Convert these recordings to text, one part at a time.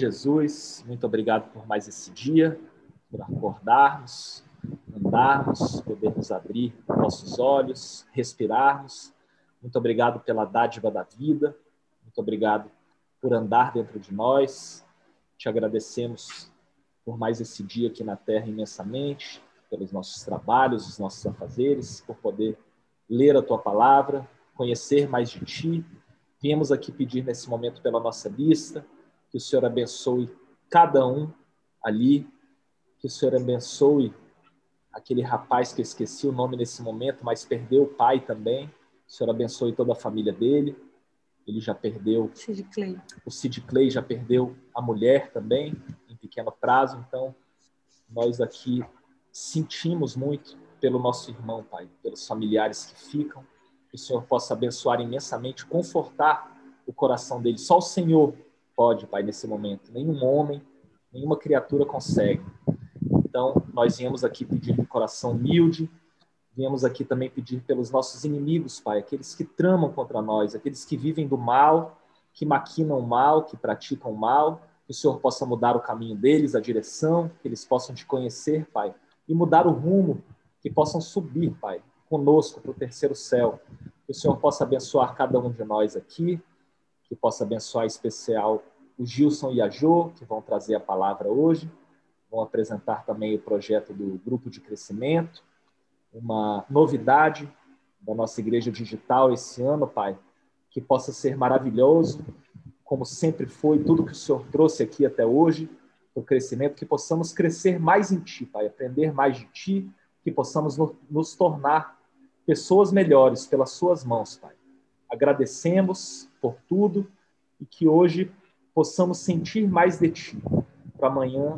Jesus, muito obrigado por mais esse dia, por acordarmos, andarmos, podermos abrir nossos olhos, respirarmos. Muito obrigado pela dádiva da vida, muito obrigado por andar dentro de nós. Te agradecemos por mais esse dia aqui na Terra imensamente, pelos nossos trabalhos, os nossos afazeres, por poder ler a tua palavra, conhecer mais de ti. Viemos aqui pedir nesse momento pela nossa lista, que o Senhor abençoe cada um ali, que o Senhor abençoe aquele rapaz que eu esqueci o nome nesse momento, mas perdeu o pai também. O Senhor abençoe toda a família dele. Ele já perdeu. Clay. O Sid Clay já perdeu a mulher também, em pequeno prazo. Então, nós aqui sentimos muito pelo nosso irmão, Pai, pelos familiares que ficam. Que o Senhor possa abençoar imensamente, confortar o coração dele. Só o Senhor pode, Pai, nesse momento. Nenhum homem, nenhuma criatura consegue. Então, nós viemos aqui pedir de coração humilde, viemos aqui também pedir pelos nossos inimigos, Pai, aqueles que tramam contra nós, aqueles que vivem do mal, que maquinam mal, que praticam mal, que o Senhor possa mudar o caminho deles, a direção, que eles possam te conhecer, Pai, e mudar o rumo, que possam subir, Pai, conosco para o terceiro céu. Que o Senhor possa abençoar cada um de nós aqui, que possa abençoar em especial o Gilson e a Jo, que vão trazer a palavra hoje vão apresentar também o projeto do grupo de crescimento, uma novidade da nossa igreja digital esse ano, Pai, que possa ser maravilhoso, como sempre foi, tudo que o Senhor trouxe aqui até hoje, o crescimento, que possamos crescer mais em Ti, Pai, aprender mais de Ti, que possamos nos tornar pessoas melhores pelas Suas mãos, Pai. Agradecemos por tudo e que hoje possamos sentir mais de Ti, para amanhã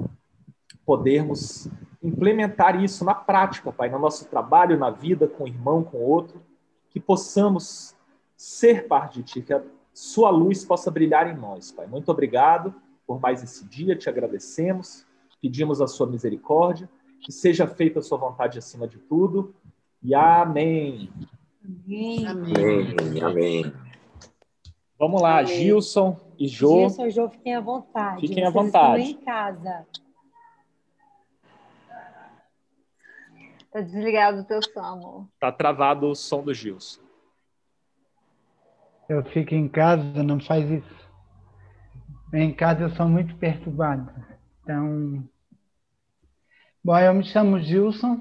podermos implementar isso na prática, Pai, no nosso trabalho, na vida, com o irmão, com o outro, que possamos ser parte de Ti, que a Sua luz possa brilhar em nós, Pai. Muito obrigado por mais esse dia, te agradecemos, pedimos a Sua misericórdia, que seja feita a Sua vontade acima de tudo, e amém. Amém. Amém. Amém. Vamos lá, Amém. Gilson e Jô. Gilson e Jô, fiquem à vontade. Fiquem à vontade. Estão em casa. Tá desligado o teu som, amor. Tá travado o som do Gilson. Eu fico em casa, não faz isso. Em casa eu sou muito perturbado. Então. Bom, eu me chamo Gilson.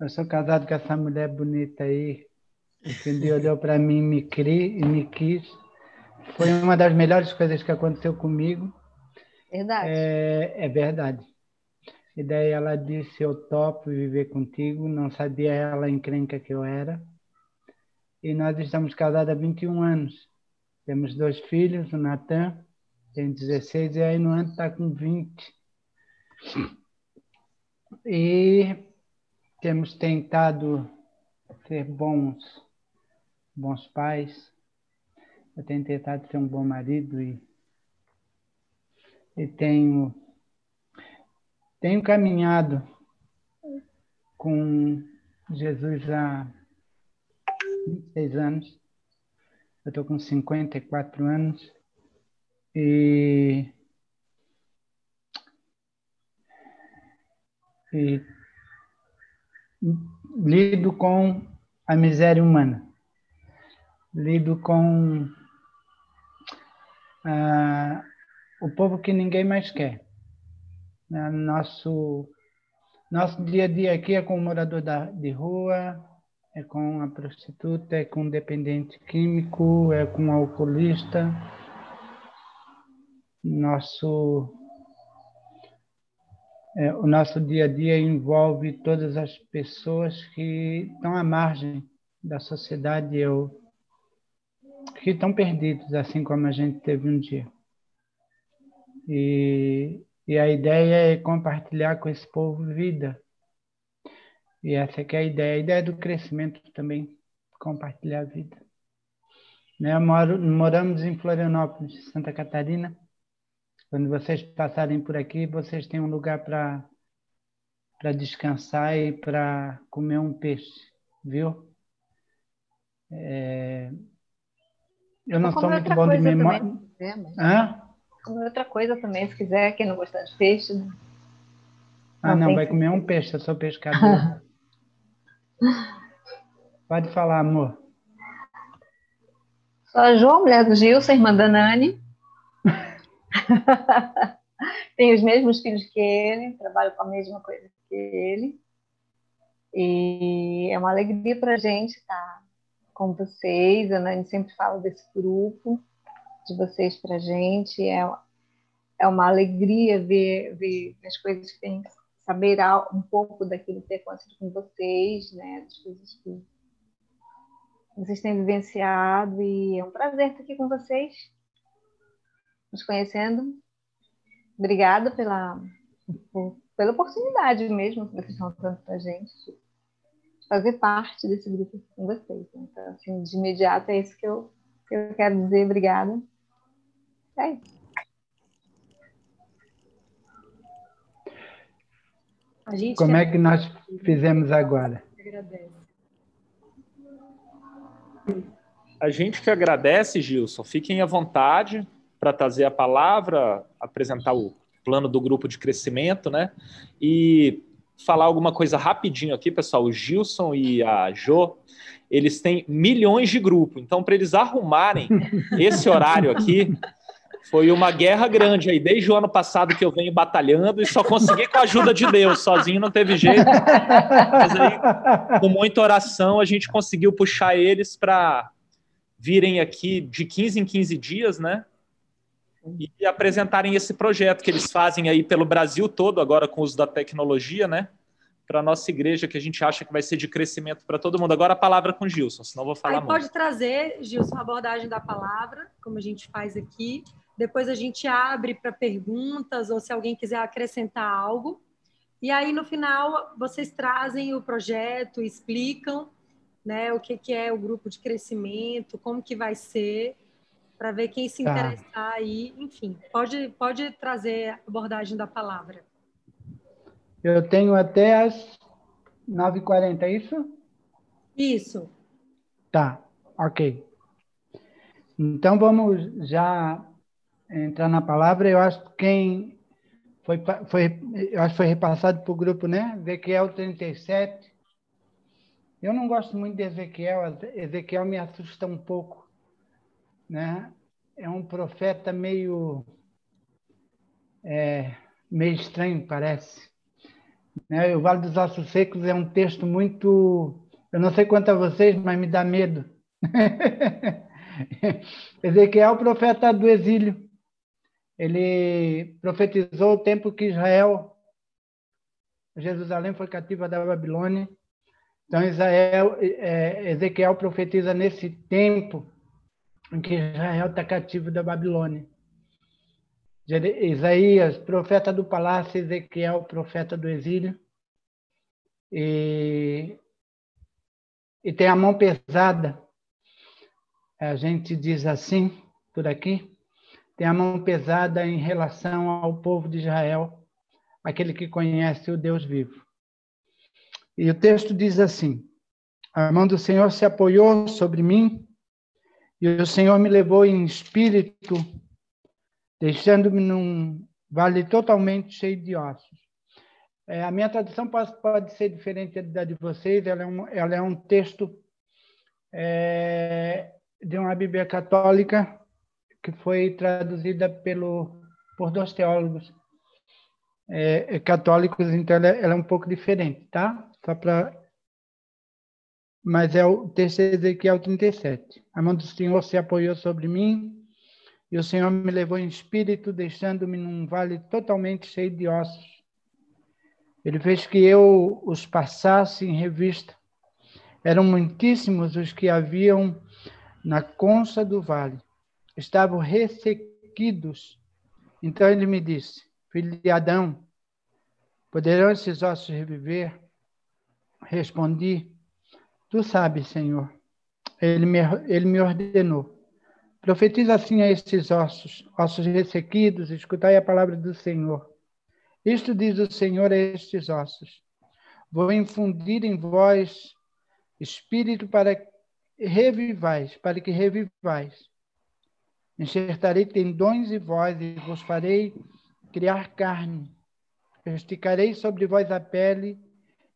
Eu sou casado com essa mulher bonita aí. Que um dia olhou para mim e me, cri, e me quis. Foi uma das melhores coisas que aconteceu comigo. Verdade. É, é verdade. E daí ela disse: Eu topo viver contigo. Não sabia ela a encrenca que eu era. E nós estamos casados há 21 anos. Temos dois filhos, o Natan tem 16 e a Inuan está com 20. E temos tentado ser bons, bons pais. Eu tenho tentado ser um bom marido e, e tenho, tenho caminhado com Jesus há 26 anos. Eu estou com 54 anos e, e lido com a miséria humana, lido com ah, o povo que ninguém mais quer. Ah, Nosso, nosso dia a dia aqui é com o morador da, de rua, é com a prostituta, é com o dependente químico, é com o alcoolista. Nosso, é, o nosso dia a dia envolve todas as pessoas que estão à margem da sociedade eu, que estão perdidos, assim como a gente teve um dia. E, e a ideia é compartilhar com esse povo vida. E essa é a ideia. A ideia do crescimento também, compartilhar a vida. Né? Moro, moramos em Florianópolis, Santa Catarina. Quando vocês passarem por aqui, vocês têm um lugar para para descansar e para comer um peixe, viu? É... Eu não sou muito bom de memória. também, né, mas- Hã? comer outra coisa também, se quiser, quem não gostar de peixe. Né? Ah, não, vai comer um peixe, eu sou pescador. Pode falar, amor. Sou a Jo, mulher do Gilson, irmã da Nani. Tenho os mesmos filhos que ele, trabalho com a mesma coisa que ele. E é uma alegria para a gente estar com vocês. A Nani sempre fala desse grupo, de vocês para gente. É, é uma alegria ver, ver as coisas que tem, saber um pouco daquilo que tem acontecido com vocês, né? Das coisas que vocês têm vivenciado. E é um prazer estar aqui com vocês, nos conhecendo. Obrigada pela, pela oportunidade mesmo que vocês estão dando para a gente fazer parte desse grupo com vocês. Então, assim, de imediato é isso que eu, que eu quero dizer. Obrigada. É isso. Como é que nós fizemos agora? A gente que agradece, Gilson. Fiquem à vontade para trazer a palavra, apresentar o plano do grupo de crescimento, né? E falar alguma coisa rapidinho aqui, pessoal. O Gilson e a Jo, eles têm milhões de grupos. Então, para eles arrumarem esse horário aqui, foi uma guerra grande aí, desde o ano passado que eu venho batalhando e só consegui com a ajuda de Deus, sozinho não teve jeito. Mas aí, com muita oração, a gente conseguiu puxar eles para virem aqui de 15 em 15 dias, né? E apresentarem esse projeto que eles fazem aí pelo Brasil todo, agora com o uso da tecnologia, né? Para a nossa igreja, que a gente acha que vai ser de crescimento para todo mundo. Agora a palavra com o Gilson, senão vou falar aí muito. Pode trazer, Gilson, a abordagem da palavra, como a gente faz aqui. Depois a gente abre para perguntas ou se alguém quiser acrescentar algo. E aí, no final, vocês trazem o projeto, explicam né, o que, que é o grupo de crescimento, como que vai ser para ver quem se tá. interessar aí, enfim, pode, pode trazer a abordagem da palavra. Eu tenho até as 9h40, é isso? Isso. Tá, ok. Então vamos já entrar na palavra. Eu acho que quem foi, foi, eu acho que foi repassado para o grupo, né? Ezequiel 37. Eu não gosto muito de Ezequiel, Ezequiel me assusta um pouco né? É um profeta meio é, meio estranho, parece. Né? O Vale dos Ossos Secos é um texto muito, eu não sei quanto a vocês, mas me dá medo. Ezequiel é o profeta do exílio. Ele profetizou o tempo que Israel, Jerusalém foi cativa da Babilônia. Então, Israel, é, Ezequiel profetiza nesse tempo em que Israel está cativo da Babilônia. Isaías, profeta do palácio, Ezequiel, profeta do exílio. E, e tem a mão pesada. A gente diz assim, por aqui, tem a mão pesada em relação ao povo de Israel, aquele que conhece o Deus vivo. E o texto diz assim: A mão do Senhor se apoiou sobre mim e o Senhor me levou em espírito, deixando-me num vale totalmente cheio de ossos. É, a minha tradução pode, pode, ser diferente da de vocês, ela é um, ela é um texto é, de uma Bíblia católica que foi traduzida pelo, por dois teólogos é, católicos, então ela, ela, é um pouco diferente, tá? Só para mas é o de Ezequiel 37. A mão do Senhor se apoiou sobre mim, e o Senhor me levou em espírito, deixando-me num vale totalmente cheio de ossos. Ele fez que eu os passasse em revista. Eram muitíssimos os que haviam na concha do vale. Estavam ressequidos. Então ele me disse: Filho de Adão, poderão esses ossos reviver? Respondi: Tu sabes, Senhor. Ele me, ele me ordenou. Profetiza assim a estes ossos, ossos ressequidos, escutai a palavra do Senhor. Isto diz o Senhor a estes ossos. Vou infundir em vós espírito para revivais, para que revivais. Enxertarei tendões e vós, e vos farei criar carne. Esticarei sobre vós a pele,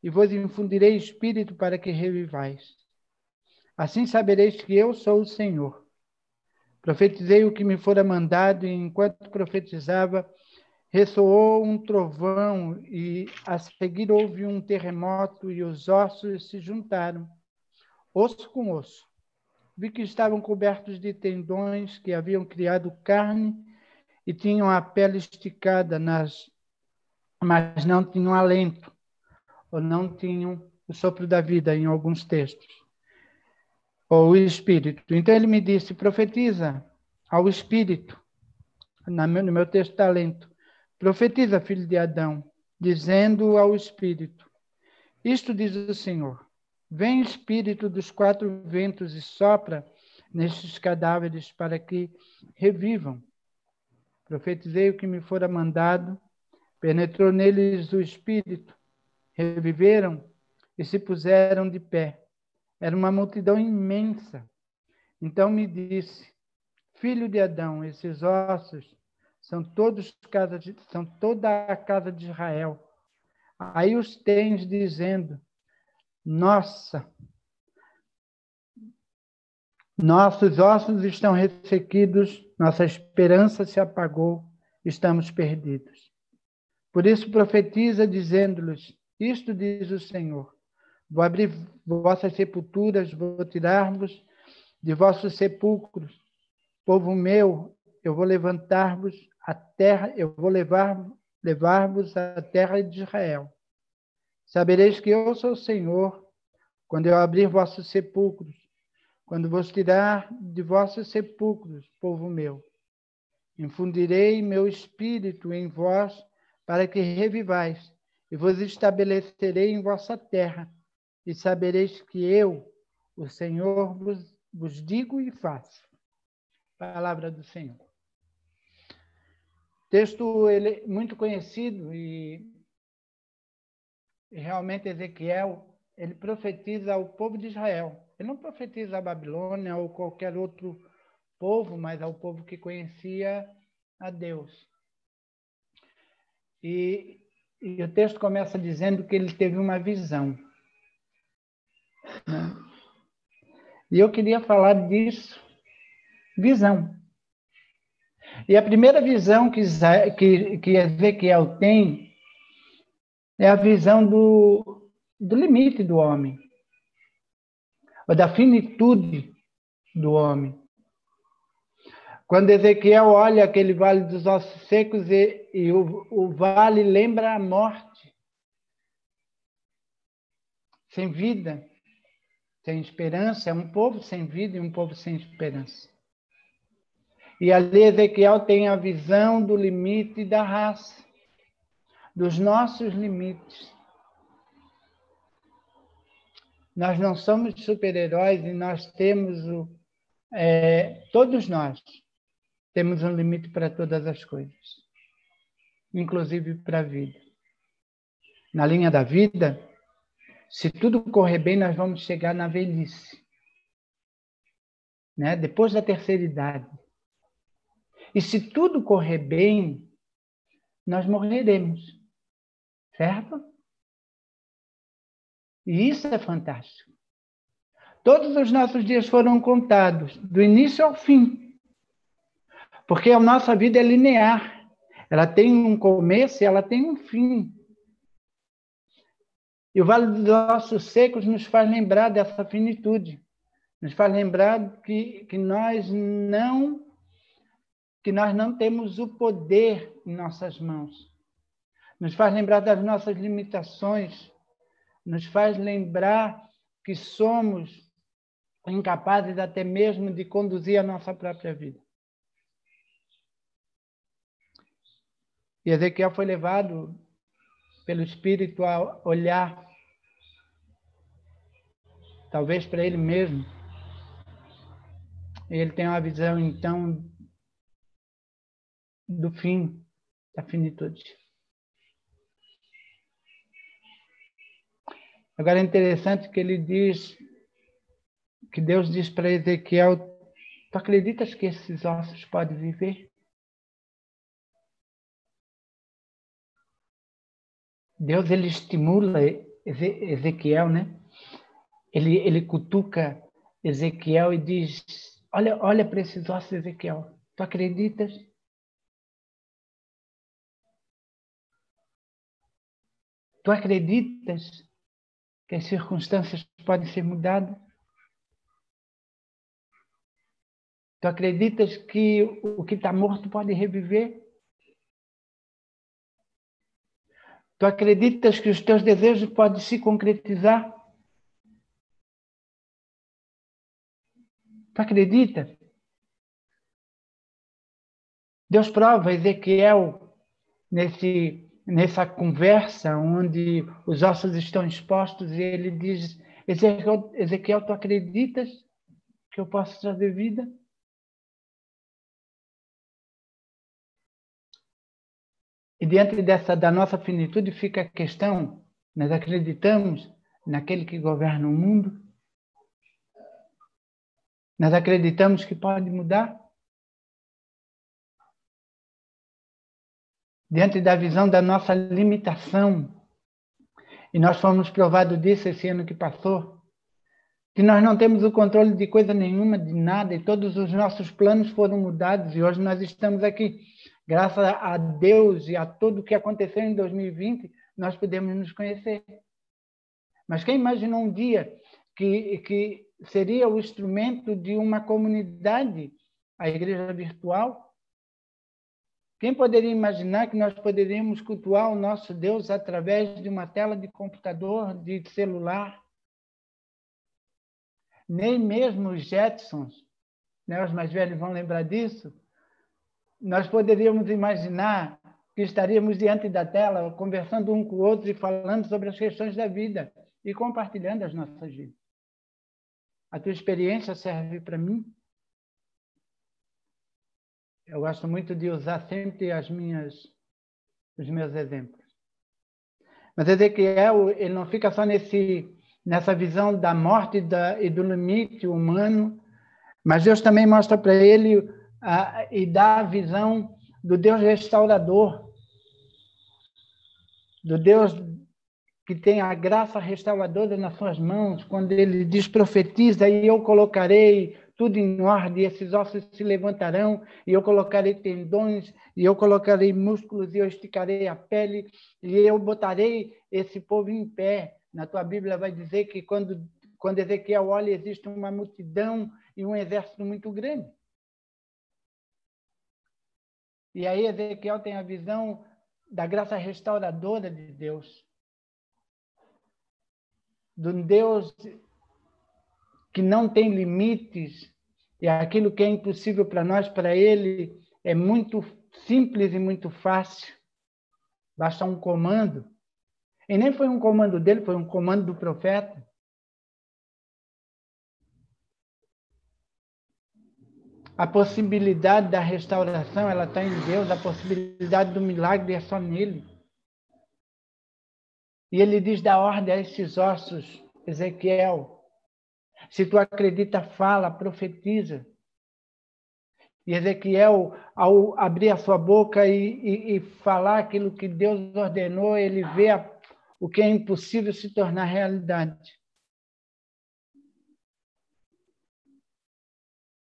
e vos infundirei espírito para que revivais. Assim sabereis que eu sou o Senhor. Profetizei o que me fora mandado, e enquanto profetizava, ressoou um trovão, e a seguir houve um terremoto, e os ossos se juntaram, osso com osso. Vi que estavam cobertos de tendões que haviam criado carne e tinham a pele esticada, nas, mas não tinham alento, ou não tinham o sopro da vida, em alguns textos, ou o espírito. Então ele me disse: profetiza ao espírito, no meu texto talento, profetiza, filho de Adão, dizendo ao espírito: Isto diz o Senhor Vem espírito dos quatro ventos e sopra nestes cadáveres para que revivam. Profetizei o que me fora mandado, penetrou neles o espírito, reviveram e se puseram de pé. Era uma multidão imensa. Então me disse: Filho de Adão, esses ossos são todos casa de, são toda a casa de Israel. Aí os tens dizendo: nossa, nossos ossos estão ressequidos, nossa esperança se apagou, estamos perdidos. Por isso profetiza, dizendo-lhes: Isto diz o Senhor: Vou abrir vossas sepulturas, vou tirar-vos de vossos sepulcros. Povo meu, eu vou levantar-vos a terra, eu vou levar levar-vos à terra de Israel. Sabereis que eu sou o Senhor, quando eu abrir vossos sepulcros, quando vos tirar de vossos sepulcros, povo meu. Infundirei meu espírito em vós, para que revivais, e vos estabelecerei em vossa terra, e sabereis que eu, o Senhor, vos, vos digo e faço. Palavra do Senhor. Texto ele, muito conhecido e realmente Ezequiel, ele profetiza ao povo de Israel. Ele não profetiza a Babilônia ou qualquer outro povo, mas ao povo que conhecia a Deus. E, e o texto começa dizendo que ele teve uma visão. Né? E eu queria falar disso. Visão. E a primeira visão que, que, Ezequiel tem é a visão do, do limite do homem, ou da finitude do homem. Quando Ezequiel olha aquele vale dos ossos secos e, e o, o vale lembra a morte, sem vida, sem esperança, é um povo sem vida e um povo sem esperança. E ali Ezequiel tem a visão do limite da raça dos nossos limites. Nós não somos super-heróis e nós temos o. É, todos nós temos um limite para todas as coisas, inclusive para a vida. Na linha da vida, se tudo correr bem, nós vamos chegar na velhice. Né? Depois da terceira idade. E se tudo correr bem, nós morreremos. Certo? E isso é fantástico. Todos os nossos dias foram contados, do início ao fim. Porque a nossa vida é linear. Ela tem um começo e ela tem um fim. E o Vale dos Ossos Secos nos faz lembrar dessa finitude. Nos faz lembrar que, que nós não que nós não temos o poder em nossas mãos nos faz lembrar das nossas limitações, nos faz lembrar que somos incapazes até mesmo de conduzir a nossa própria vida. E Ezequiel foi levado pelo Espírito a olhar, talvez para ele mesmo. Ele tem uma visão, então, do fim, da finitude. Agora é interessante que ele diz, que Deus diz para Ezequiel Tu acreditas que esses ossos podem viver? Deus ele estimula Ezequiel, né? Ele, ele cutuca Ezequiel e diz: Olha, olha para esses ossos, Ezequiel. Tu acreditas? Tu acreditas que as circunstâncias podem ser mudadas? Tu acreditas que o que está morto pode reviver? Tu acreditas que os teus desejos podem se concretizar? Tu acredita? Deus prova Ezequiel nesse, nessa conversa onde os ossos estão expostos e ele diz: Ezequiel, Ezequiel, tu acreditas que eu posso trazer vida? E diante dessa da nossa finitude fica a questão: nós acreditamos naquele que governa o mundo? Nós acreditamos que pode mudar? Diante da visão da nossa limitação, e nós fomos provados disso esse ano que passou, que nós não temos o controle de coisa nenhuma, de nada, e todos os nossos planos foram mudados, e hoje nós estamos aqui Graças a Deus e a tudo o que aconteceu em 2020, nós podemos nos conhecer. Mas quem imaginou um dia que, que seria o instrumento de uma comunidade, a igreja virtual? Quem poderia imaginar que nós poderíamos cultuar o nosso Deus através de uma tela de computador, de celular? Nem mesmo os Jetsons, né, os mais velhos vão lembrar disso, nós poderíamos imaginar que estaríamos diante da tela, conversando um com o outro e falando sobre as questões da vida e compartilhando as nossas vidas. A tua experiência serve para mim? Eu gosto muito de usar sempre as minhas, os meus exemplos. Mas Ezequiel, ele não fica só nesse, nessa visão da morte da, e do limite humano, mas Deus também mostra para ele e dá a visão do Deus restaurador, do Deus que tem a graça restauradora nas suas mãos, quando ele diz profetiza, e eu colocarei tudo em ordem, e esses ossos se levantarão, e eu colocarei tendões, e eu colocarei músculos, e eu esticarei a pele, e eu botarei esse povo em pé. Na tua Bíblia vai dizer que quando, quando Ezequiel olha, existe uma multidão e um exército muito grande. E aí Ezequiel tem a visão da graça restauradora de Deus. De um Deus que não tem limites, e aquilo que é impossível para nós, para ele, é muito simples e muito fácil. Basta um comando. E nem foi um comando dele, foi um comando do profeta. A possibilidade da restauração, ela está em Deus, a possibilidade do milagre é só nele. E ele diz da ordem a esses ossos, Ezequiel, se tu acredita, fala, profetiza. E Ezequiel, ao abrir a sua boca e, e, e falar aquilo que Deus ordenou, ele vê a, o que é impossível se tornar realidade.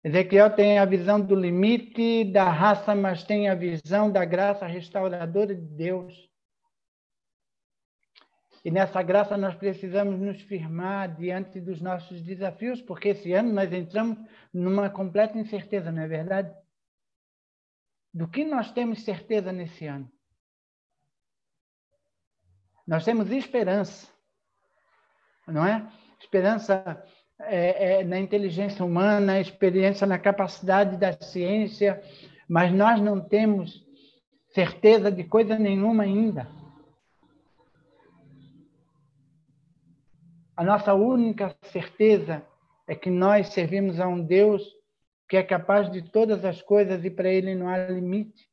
Ezequiel tem a visão do limite da raça, mas tem a visão da graça restauradora de Deus. E nessa graça nós precisamos nos firmar diante dos nossos desafios, porque esse ano nós entramos numa completa incerteza, não é verdade? Do que nós temos certeza nesse ano? Nós temos esperança, não é? Esperança é, é, na inteligência humana, experiência na capacidade da ciência, mas nós não temos certeza de coisa nenhuma ainda. A nossa única certeza é que nós servimos a um Deus que é capaz de todas as coisas e para ele não há limite.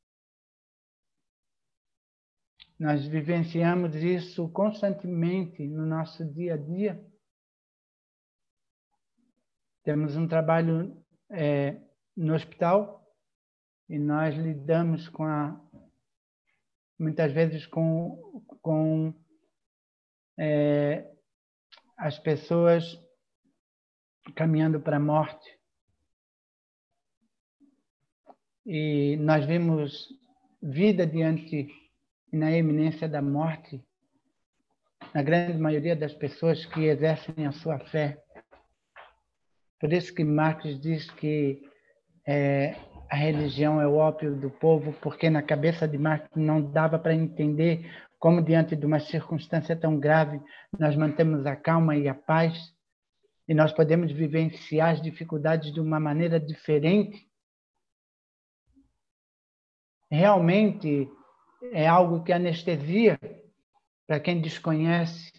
Nós vivenciamos isso constantemente no nosso dia a dia. Temos um trabalho é, no hospital e nós lidamos com a muitas vezes com, com é, as pessoas caminhando para a morte. E nós vimos vida diante na eminência da morte na grande maioria das pessoas que exercem a sua fé. Por isso que Marx diz que é, a religião é o ópio do povo, porque na cabeça de Marx não dava para entender como, diante de uma circunstância tão grave, nós mantemos a calma e a paz e nós podemos vivenciar as dificuldades de uma maneira diferente. Realmente é algo que anestesia para quem desconhece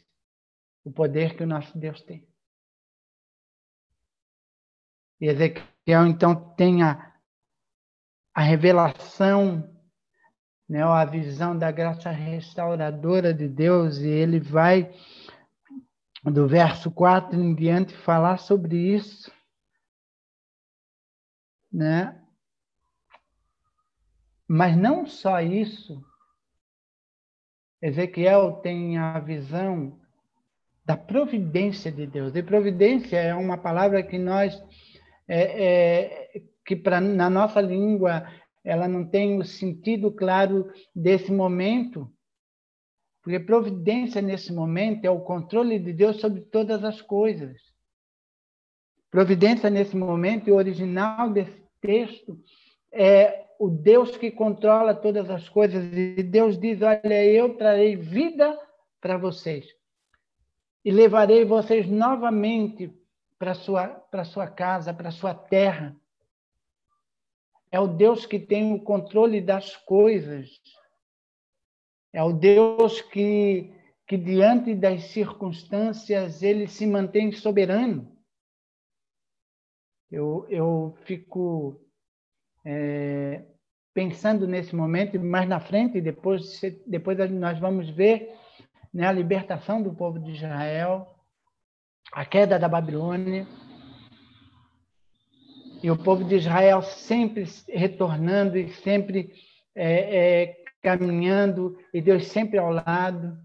o poder que o nosso Deus tem. Ezequiel, então, tem a, a revelação, né, a visão da graça restauradora de Deus, e ele vai, do verso 4 em diante, falar sobre isso. Né? Mas não só isso, Ezequiel tem a visão da providência de Deus. E providência é uma palavra que nós, é, é, que pra, na nossa língua, ela não tem o sentido claro desse momento. Porque providência nesse momento é o controle de Deus sobre todas as coisas. Providência nesse momento, e o original desse texto, é o Deus que controla todas as coisas. E Deus diz: Olha, eu trarei vida para vocês e levarei vocês novamente para sua para sua casa, para sua terra. É o Deus que tem o controle das coisas. É o Deus que que diante das circunstâncias ele se mantém soberano. Eu, eu fico é, pensando nesse momento, mais na frente, depois, depois nós vamos ver né, a libertação do povo de Israel, a queda da Babilônia, e o povo de Israel sempre retornando e sempre é, é, caminhando, e Deus sempre ao lado.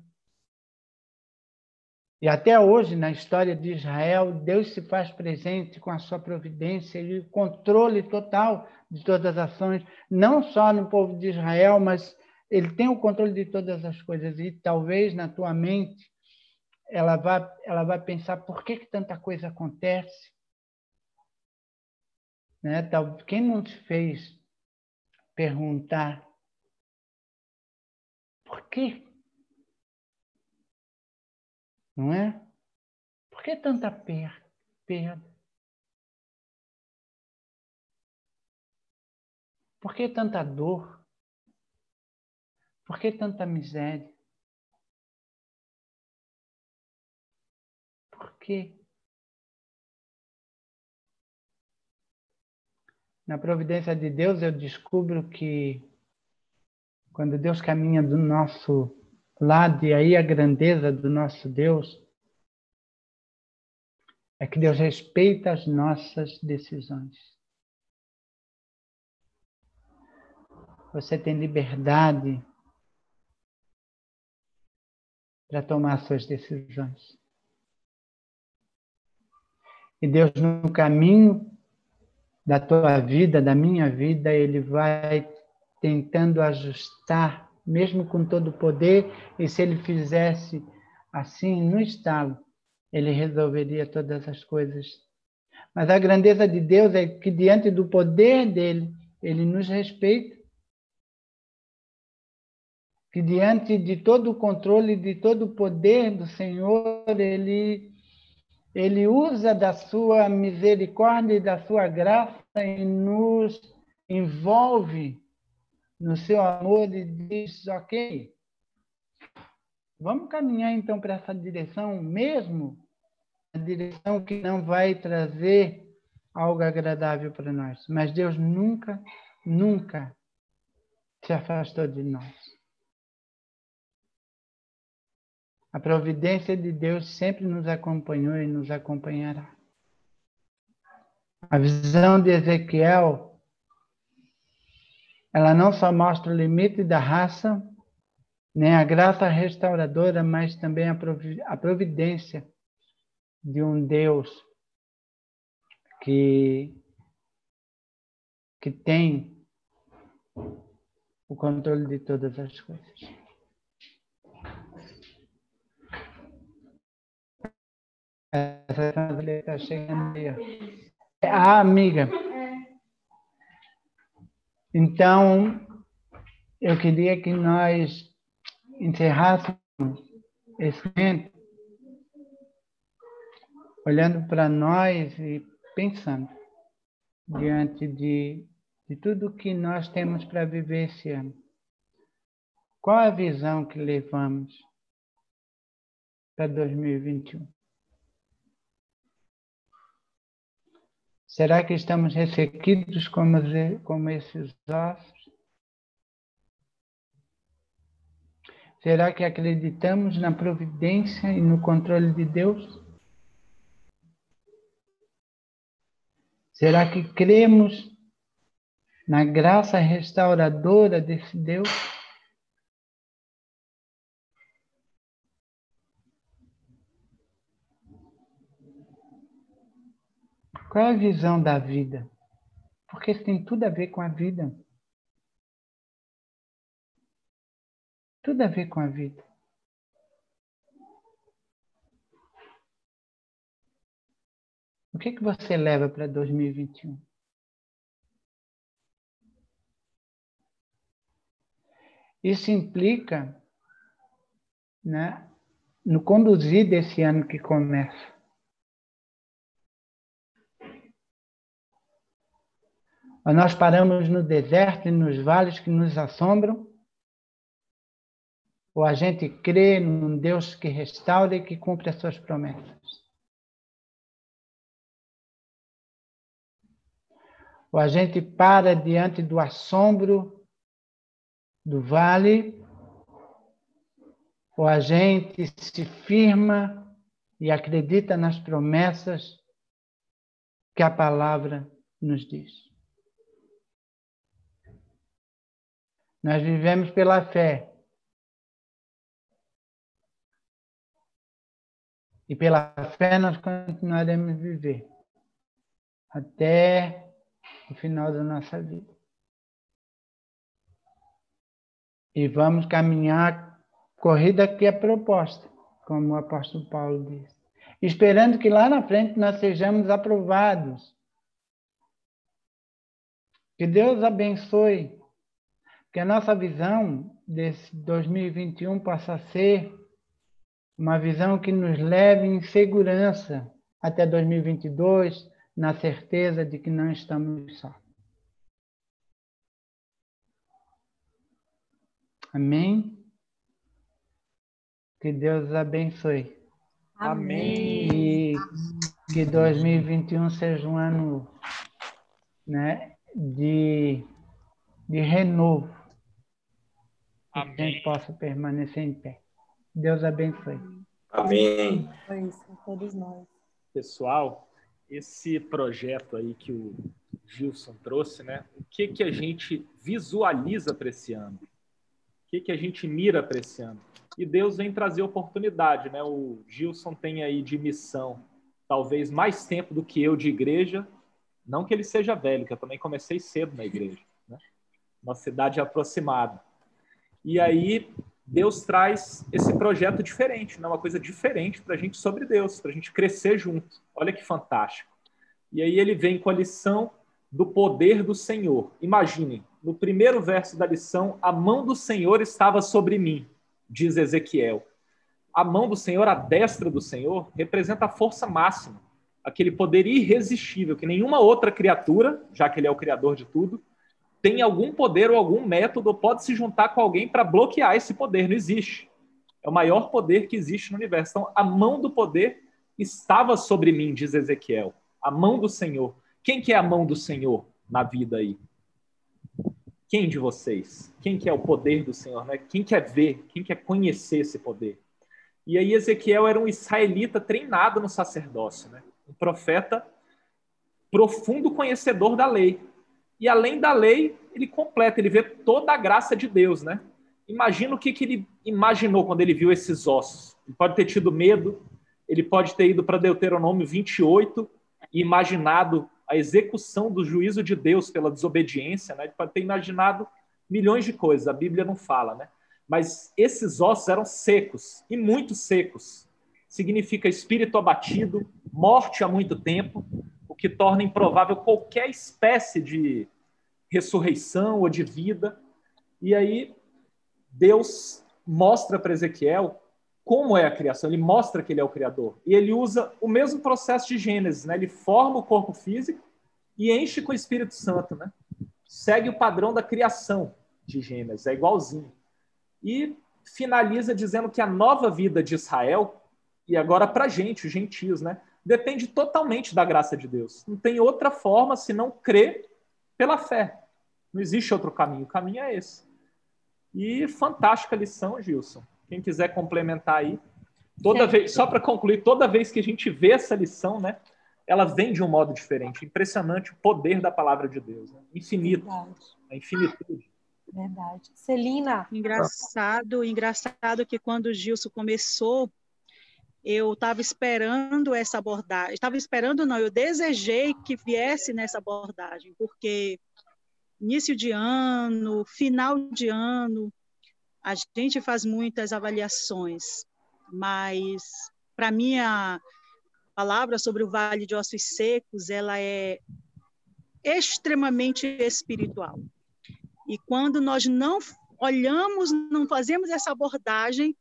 E até hoje, na história de Israel, Deus se faz presente com a sua providência e o controle total de todas as ações, não só no povo de Israel, mas ele tem o controle de todas as coisas. E talvez na tua mente ela vá, ela vai pensar por que, que tanta coisa acontece. Né? Quem não te fez perguntar por quê? Não é? Por que tanta perda? Por que tanta dor? Por que tanta miséria? Quê? Na providência de Deus, eu descubro que quando Deus caminha do nosso lado, e aí a grandeza do nosso Deus, é que Deus respeita as nossas decisões. Você tem liberdade para tomar suas decisões. E Deus, no caminho da tua vida, da minha vida, Ele vai tentando ajustar, mesmo com todo o poder, e se Ele fizesse assim, no estalo, Ele resolveria todas as coisas. Mas a grandeza de Deus é que, diante do poder dele, Ele nos respeita que diante de todo o controle, de todo o poder do Senhor, ele, ele usa da sua misericórdia e da sua graça e nos envolve no seu amor e diz: ok, vamos caminhar então para essa direção mesmo, a direção que não vai trazer algo agradável para nós. Mas Deus nunca, nunca se afastou de nós. A providência de Deus sempre nos acompanhou e nos acompanhará. A visão de Ezequiel, ela não só mostra o limite da raça, nem a graça restauradora, mas também a providência de um Deus que, que tem o controle de todas as coisas. Essa família está chegando aí. Ah, amiga. Então, eu queria que nós encerrássemos esse momento olhando para nós e pensando diante de, de tudo que nós temos para viver esse ano. Qual a visão que levamos para 2021? Será que estamos ressequidos como, como esses ossos? Será que acreditamos na providência e no controle de Deus? Será que cremos na graça restauradora desse Deus? Qual é a visão da vida? Porque isso tem tudo a ver com a vida. Tudo a ver com a vida. O que, que você leva para 2021? Isso implica né, no conduzir desse ano que começa. Nós paramos no deserto e nos vales que nos assombram? Ou a gente crê num Deus que restaura e que cumpre as suas promessas? Ou a gente para diante do assombro do vale? Ou a gente se firma e acredita nas promessas que a palavra nos diz? Nós vivemos pela fé. E pela fé nós continuaremos a viver até o final da nossa vida. E vamos caminhar corrida que é proposta, como o apóstolo Paulo diz. Esperando que lá na frente nós sejamos aprovados. Que Deus abençoe que a nossa visão desse 2021 possa ser uma visão que nos leve em segurança até 2022, na certeza de que não estamos só. Amém? Que Deus abençoe. Amém. E que 2021 seja um ano né, de, de renovo Amém. que a gente possa permanecer em pé. Deus abençoe. Amém. É isso, todos nós. Pessoal, esse projeto aí que o Gilson trouxe, né? O que que a gente visualiza para esse ano? O que que a gente mira para esse ano? E Deus vem trazer oportunidade, né? O Gilson tem aí de missão talvez mais tempo do que eu de igreja, não que ele seja velho, que eu também comecei cedo na igreja, né? Uma cidade aproximada. E aí Deus traz esse projeto diferente, né? uma coisa diferente para a gente sobre Deus, para a gente crescer junto. Olha que fantástico. E aí ele vem com a lição do poder do Senhor. Imaginem, no primeiro verso da lição, a mão do Senhor estava sobre mim, diz Ezequiel. A mão do Senhor, a destra do Senhor, representa a força máxima, aquele poder irresistível que nenhuma outra criatura, já que ele é o criador de tudo, tem algum poder ou algum método, pode se juntar com alguém para bloquear esse poder. Não existe. É o maior poder que existe no universo. Então, a mão do poder estava sobre mim, diz Ezequiel. A mão do Senhor. Quem que é a mão do Senhor na vida aí? Quem de vocês? Quem que é o poder do Senhor? Né? Quem quer ver? Quem quer conhecer esse poder? E aí Ezequiel era um israelita treinado no sacerdócio, né? um profeta profundo conhecedor da lei. E além da lei, ele completa, ele vê toda a graça de Deus, né? Imagina o que, que ele imaginou quando ele viu esses ossos. Ele pode ter tido medo, ele pode ter ido para Deuteronômio 28 e imaginado a execução do juízo de Deus pela desobediência, né? Ele pode ter imaginado milhões de coisas, a Bíblia não fala, né? Mas esses ossos eram secos, e muito secos. Significa espírito abatido, morte há muito tempo, o que torna improvável qualquer espécie de ressurreição ou de vida. E aí Deus mostra para Ezequiel como é a criação, ele mostra que ele é o criador. E ele usa o mesmo processo de Gênesis, né? Ele forma o corpo físico e enche com o Espírito Santo, né? Segue o padrão da criação de Gênesis, é igualzinho. E finaliza dizendo que a nova vida de Israel, e agora para gente, os gentios, né? Depende totalmente da graça de Deus. Não tem outra forma senão crer pela fé. Não existe outro caminho. O caminho é esse. E fantástica lição, Gilson. Quem quiser complementar aí. Toda vez, só para concluir, toda vez que a gente vê essa lição, né, ela vem de um modo diferente. Impressionante o poder da palavra de Deus, né? infinito, Verdade. a infinitude. Verdade. Celina. Engraçado, engraçado que quando o Gilson começou, eu estava esperando essa abordagem. Estava esperando, não, eu desejei que viesse nessa abordagem, porque início de ano, final de ano, a gente faz muitas avaliações, mas para mim a palavra sobre o Vale de Ossos Secos, ela é extremamente espiritual. E quando nós não olhamos, não fazemos essa abordagem,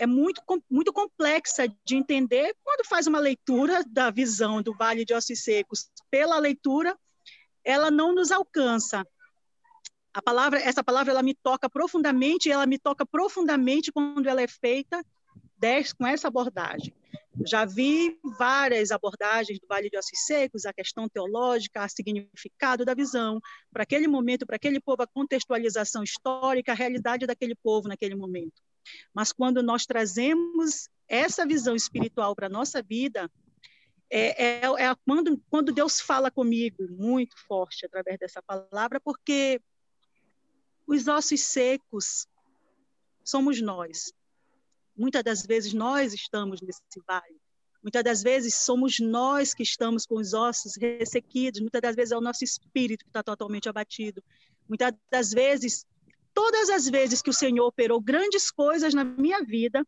é muito, muito complexa de entender quando faz uma leitura da visão do Vale de Ossos Secos pela leitura, ela não nos alcança. A palavra, essa palavra, ela me toca profundamente, ela me toca profundamente quando ela é feita com essa abordagem. Já vi várias abordagens do Vale de Ossos Secos, a questão teológica, o significado da visão, para aquele momento, para aquele povo, a contextualização histórica, a realidade daquele povo naquele momento. Mas quando nós trazemos essa visão espiritual para a nossa vida, é, é, é, quando, quando Deus fala comigo muito forte através dessa palavra, porque os ossos secos somos nós. Muitas das vezes nós estamos nesse vale. Muitas das vezes somos nós que estamos com os ossos ressequidos. Muitas das vezes é o nosso espírito que está totalmente abatido. Muitas das vezes, todas as vezes que o Senhor operou grandes coisas na minha vida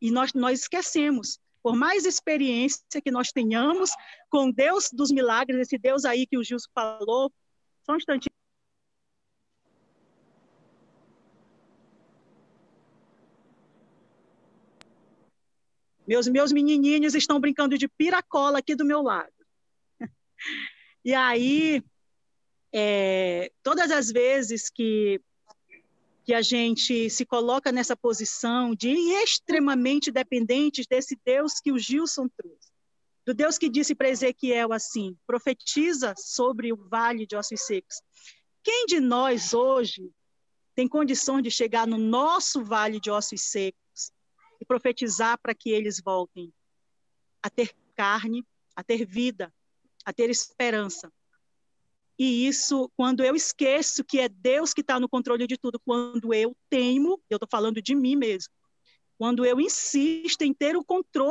e nós, nós esquecemos. Por mais experiência que nós tenhamos com Deus dos milagres, esse Deus aí que o Gilson falou, só um instantinho. Meus, meus menininhos estão brincando de piracola aqui do meu lado. E aí, é, todas as vezes que, que a gente se coloca nessa posição de extremamente dependentes desse Deus que o Gilson trouxe, do Deus que disse para Ezequiel assim: profetiza sobre o vale de ossos secos. Quem de nós hoje tem condições de chegar no nosso vale de ossos secos? e profetizar para que eles voltem a ter carne, a ter vida, a ter esperança. E isso, quando eu esqueço que é Deus que está no controle de tudo, quando eu teimo, eu estou falando de mim mesmo, quando eu insisto em ter o controle